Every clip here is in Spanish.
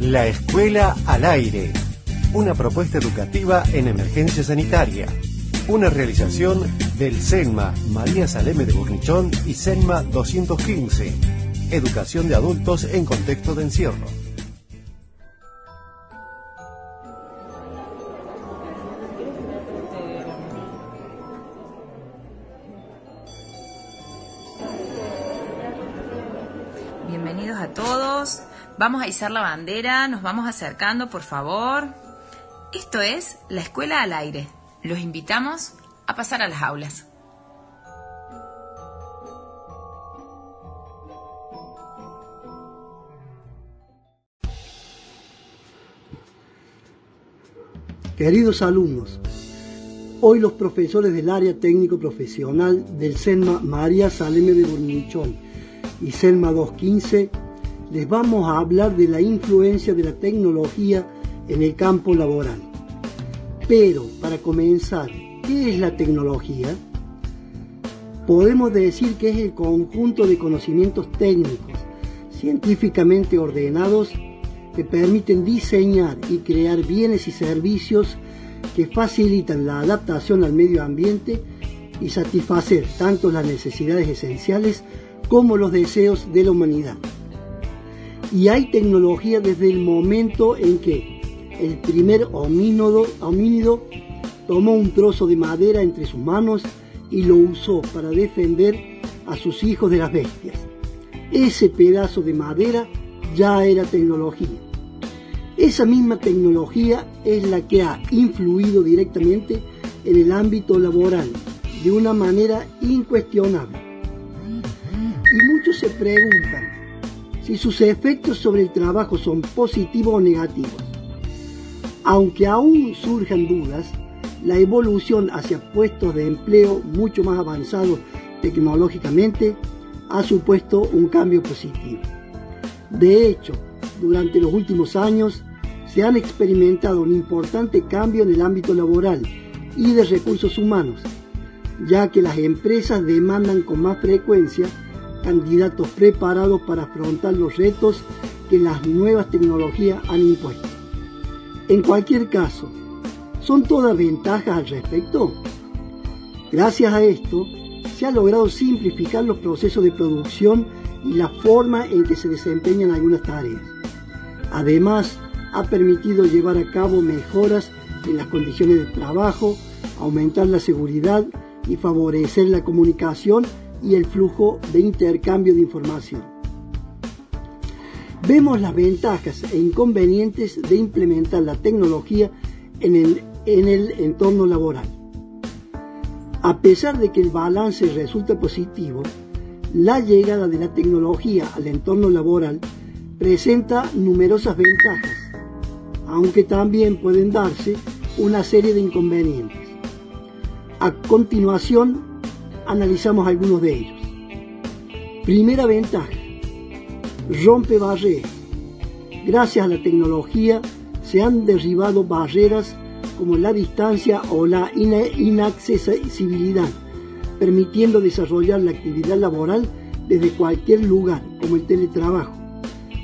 La Escuela al Aire. Una propuesta educativa en emergencia sanitaria. Una realización del CENMA María Saleme de Burnichón y CENMA 215. Educación de adultos en contexto de encierro. Bienvenidos a todos. Vamos a izar la bandera, nos vamos acercando, por favor. Esto es la escuela al aire. Los invitamos a pasar a las aulas. Queridos alumnos, hoy los profesores del área técnico profesional del CENMA María Saleme de Bornichón y CENMA 215 les vamos a hablar de la influencia de la tecnología en el campo laboral. Pero, para comenzar, ¿qué es la tecnología? Podemos decir que es el conjunto de conocimientos técnicos, científicamente ordenados, que permiten diseñar y crear bienes y servicios que facilitan la adaptación al medio ambiente y satisfacer tanto las necesidades esenciales como los deseos de la humanidad. Y hay tecnología desde el momento en que el primer homínido, tomó un trozo de madera entre sus manos y lo usó para defender a sus hijos de las bestias. Ese pedazo de madera ya era tecnología. Esa misma tecnología es la que ha influido directamente en el ámbito laboral de una manera incuestionable. Y muchos se preguntan si sus efectos sobre el trabajo son positivos o negativos. Aunque aún surjan dudas, la evolución hacia puestos de empleo mucho más avanzados tecnológicamente ha supuesto un cambio positivo. De hecho, durante los últimos años se han experimentado un importante cambio en el ámbito laboral y de recursos humanos, ya que las empresas demandan con más frecuencia candidatos preparados para afrontar los retos que las nuevas tecnologías han impuesto. En cualquier caso, ¿son todas ventajas al respecto? Gracias a esto, se ha logrado simplificar los procesos de producción y la forma en que se desempeñan algunas tareas. Además, ha permitido llevar a cabo mejoras en las condiciones de trabajo, aumentar la seguridad y favorecer la comunicación y el flujo de intercambio de información. Vemos las ventajas e inconvenientes de implementar la tecnología en el, en el entorno laboral. A pesar de que el balance resulta positivo, la llegada de la tecnología al entorno laboral presenta numerosas ventajas, aunque también pueden darse una serie de inconvenientes. A continuación, analizamos algunos de ellos. Primera ventaja, rompe barreras. Gracias a la tecnología se han derribado barreras como la distancia o la inaccesibilidad, permitiendo desarrollar la actividad laboral desde cualquier lugar, como el teletrabajo,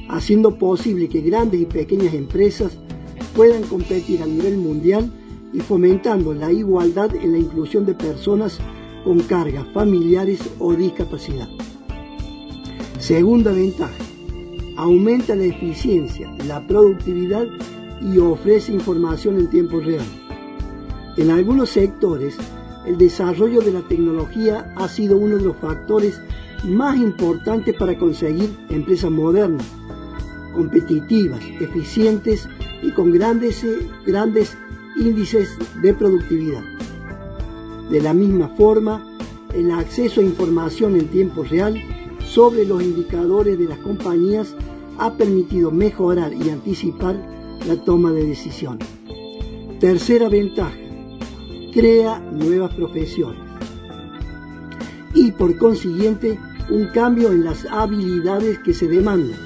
haciendo posible que grandes y pequeñas empresas puedan competir a nivel mundial y fomentando la igualdad en la inclusión de personas con cargas familiares o discapacidad. Segunda ventaja, aumenta la eficiencia, la productividad y ofrece información en tiempo real. En algunos sectores, el desarrollo de la tecnología ha sido uno de los factores más importantes para conseguir empresas modernas, competitivas, eficientes y con grandes, grandes índices de productividad. De la misma forma, el acceso a información en tiempo real sobre los indicadores de las compañías ha permitido mejorar y anticipar la toma de decisiones. Tercera ventaja, crea nuevas profesiones y por consiguiente un cambio en las habilidades que se demandan,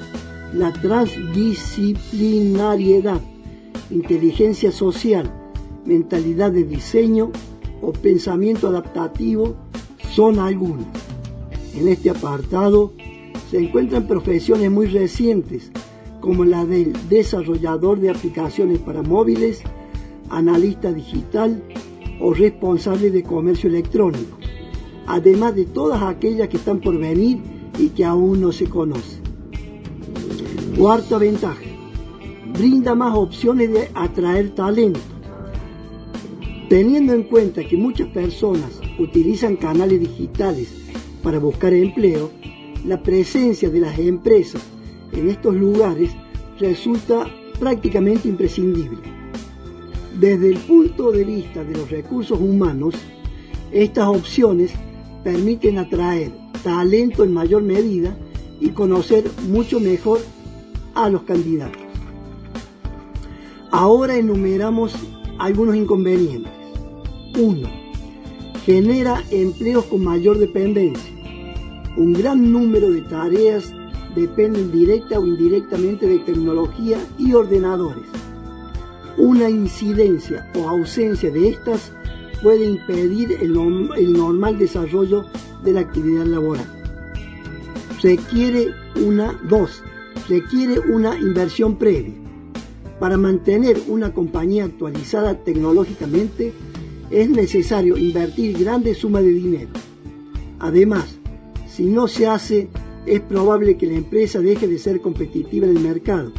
la transdisciplinariedad, inteligencia social, mentalidad de diseño o pensamiento adaptativo son algunas. En este apartado se encuentran profesiones muy recientes como la del desarrollador de aplicaciones para móviles, analista digital o responsable de comercio electrónico, además de todas aquellas que están por venir y que aún no se conocen. Cuarta ventaja, brinda más opciones de atraer talento. Teniendo en cuenta que muchas personas utilizan canales digitales para buscar empleo, la presencia de las empresas en estos lugares resulta prácticamente imprescindible. Desde el punto de vista de los recursos humanos, estas opciones permiten atraer talento en mayor medida y conocer mucho mejor a los candidatos. Ahora enumeramos algunos inconvenientes. 1. Genera empleos con mayor dependencia. Un gran número de tareas dependen directa o indirectamente de tecnología y ordenadores. Una incidencia o ausencia de estas puede impedir el, normal desarrollo de la actividad laboral. Requiere una, dos, requiere una inversión previa. Para mantener una compañía actualizada tecnológicamente es necesario invertir grandes sumas de dinero. Además, si no se hace, es probable que la empresa deje de ser competitiva en el mercado,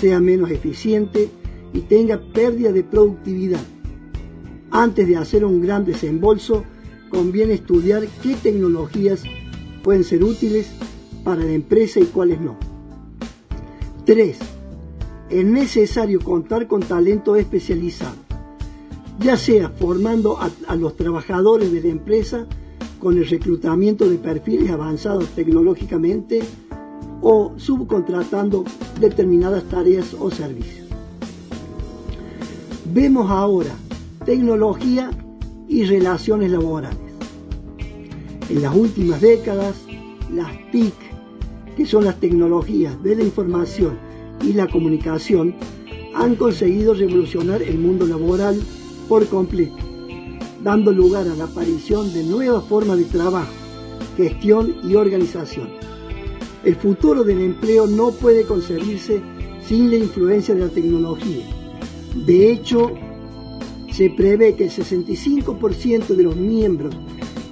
sea menos eficiente y tenga pérdida de productividad. Antes de hacer un gran desembolso, conviene estudiar qué tecnologías pueden ser útiles para la empresa y cuáles no. 3. Es necesario contar con talento especializado, ya sea formando a, los trabajadores de la empresa con el reclutamiento de perfiles avanzados tecnológicamente o subcontratando determinadas tareas o servicios. Vemos ahora tecnología y relaciones laborales. En las últimas décadas, las TIC, que son las tecnologías de la información y la comunicación, han conseguido revolucionar el mundo laboral por completo, dando lugar a la aparición de nuevas formas de trabajo, gestión y organización. El futuro del empleo no puede concebirse sin la influencia de la tecnología. De hecho, se prevé que el 65% de los miembros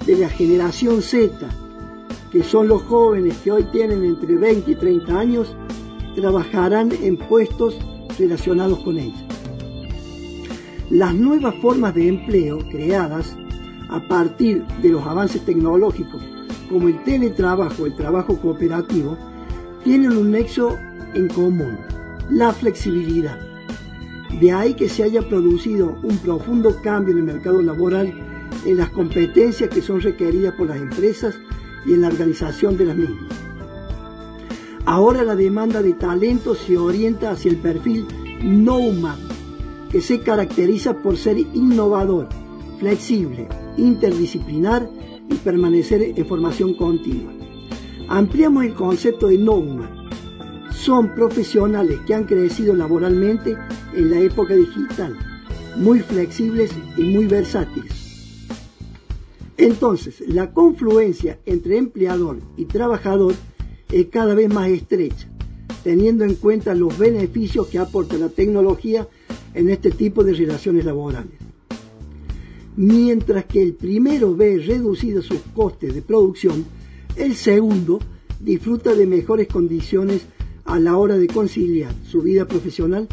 de la generación Z, que son los jóvenes que hoy tienen entre 20 y 30 años, trabajarán en puestos relacionados con ella. Las nuevas formas de empleo creadas a partir de los avances tecnológicos, como el teletrabajo, el trabajo cooperativo, tienen un nexo en común, la flexibilidad. De ahí que se haya producido un profundo cambio en el mercado laboral en las competencias que son requeridas por las empresas y en la organización de las mismas. Ahora la demanda de talento se orienta hacia el perfil no humano, que se caracteriza por ser innovador, flexible, interdisciplinar y permanecer en formación continua. Ampliamos el concepto de no humano. Son profesionales que han crecido laboralmente en la época digital, muy flexibles y muy versátiles entonces, la confluencia entre empleador y trabajador es cada vez más estrecha, teniendo en cuenta los beneficios que aporta la tecnología en este tipo de relaciones laborales. Mientras que el primero ve reducidos sus costes de producción, el segundo disfruta de mejores condiciones a la hora de conciliar su vida profesional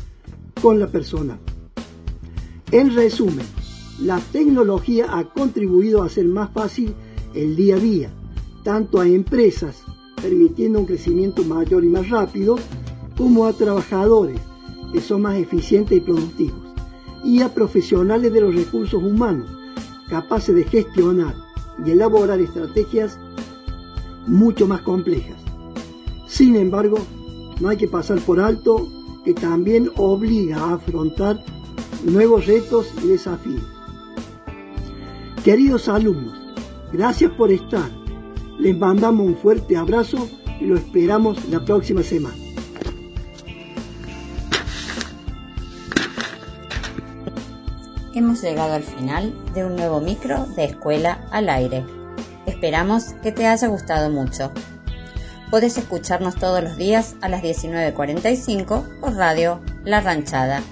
con la persona. En resumen, la tecnología ha contribuido a hacer más fácil el día a día, tanto a empresas, permitiendo un crecimiento mayor y más rápido, como a trabajadores, que son más eficientes y productivos, y a profesionales de los recursos humanos, capaces de gestionar y elaborar estrategias mucho más complejas. Sin embargo, no hay que pasar por alto que también obliga a afrontar nuevos retos y desafíos. Queridos alumnos, gracias por estar. Les mandamos un fuerte abrazo y lo esperamos la próxima semana. Hemos llegado al final de un nuevo micro de Escuela al Aire. Esperamos que te haya gustado mucho. podés escucharnos todos los días a las 19.45 por radio La Ranchada.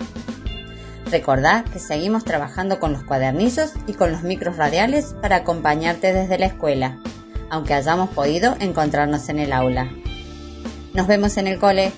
Recordá que seguimos trabajando con los cuadernillos y con los micros radiales para acompañarte desde la escuela, aunque hayamos podido encontrarnos en el aula. Nos vemos en el cole.